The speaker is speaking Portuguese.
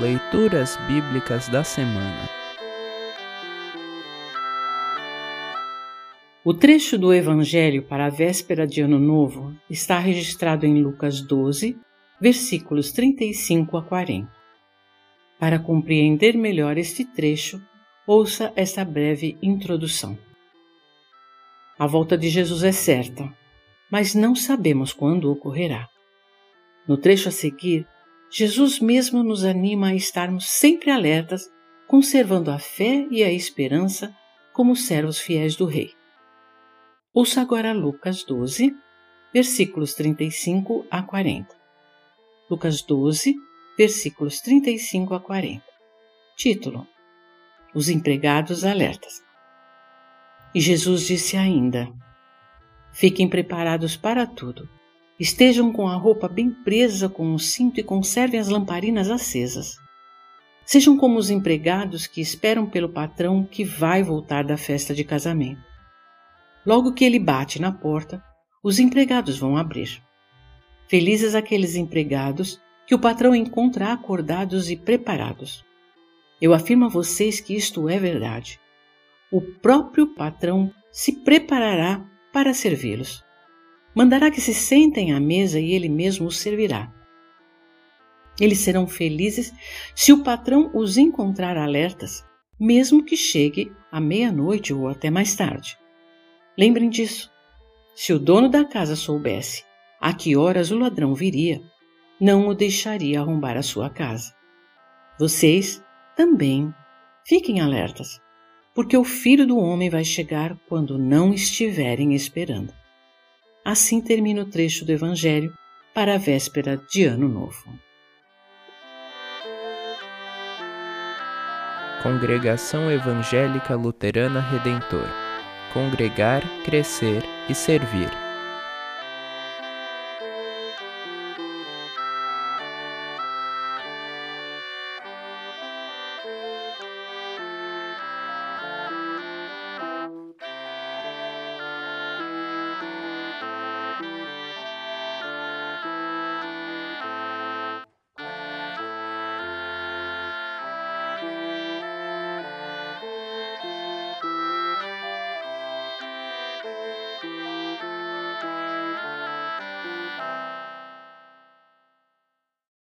Leituras Bíblicas da Semana O trecho do Evangelho para a véspera de Ano Novo está registrado em Lucas 12, versículos 35 a 40. Para compreender melhor este trecho, ouça esta breve introdução. A volta de Jesus é certa, mas não sabemos quando ocorrerá. No trecho a seguir, Jesus mesmo nos anima a estarmos sempre alertas, conservando a fé e a esperança como servos fiéis do Rei. Ouça agora Lucas 12, versículos 35 a 40. Lucas 12, versículos 35 a 40. Título: Os empregados alertas. E Jesus disse ainda: Fiquem preparados para tudo Estejam com a roupa bem presa com o cinto e conservem as lamparinas acesas. Sejam como os empregados que esperam pelo patrão que vai voltar da festa de casamento. Logo que ele bate na porta, os empregados vão abrir. Felizes aqueles empregados que o patrão encontra acordados e preparados. Eu afirmo a vocês que isto é verdade. O próprio patrão se preparará para servi-los. Mandará que se sentem à mesa e ele mesmo os servirá. Eles serão felizes se o patrão os encontrar alertas, mesmo que chegue à meia-noite ou até mais tarde. Lembrem disso. Se o dono da casa soubesse a que horas o ladrão viria, não o deixaria arrombar a sua casa. Vocês também fiquem alertas, porque o filho do homem vai chegar quando não estiverem esperando. Assim termina o trecho do Evangelho para a véspera de Ano Novo. Congregação Evangélica Luterana Redentor Congregar, Crescer e Servir.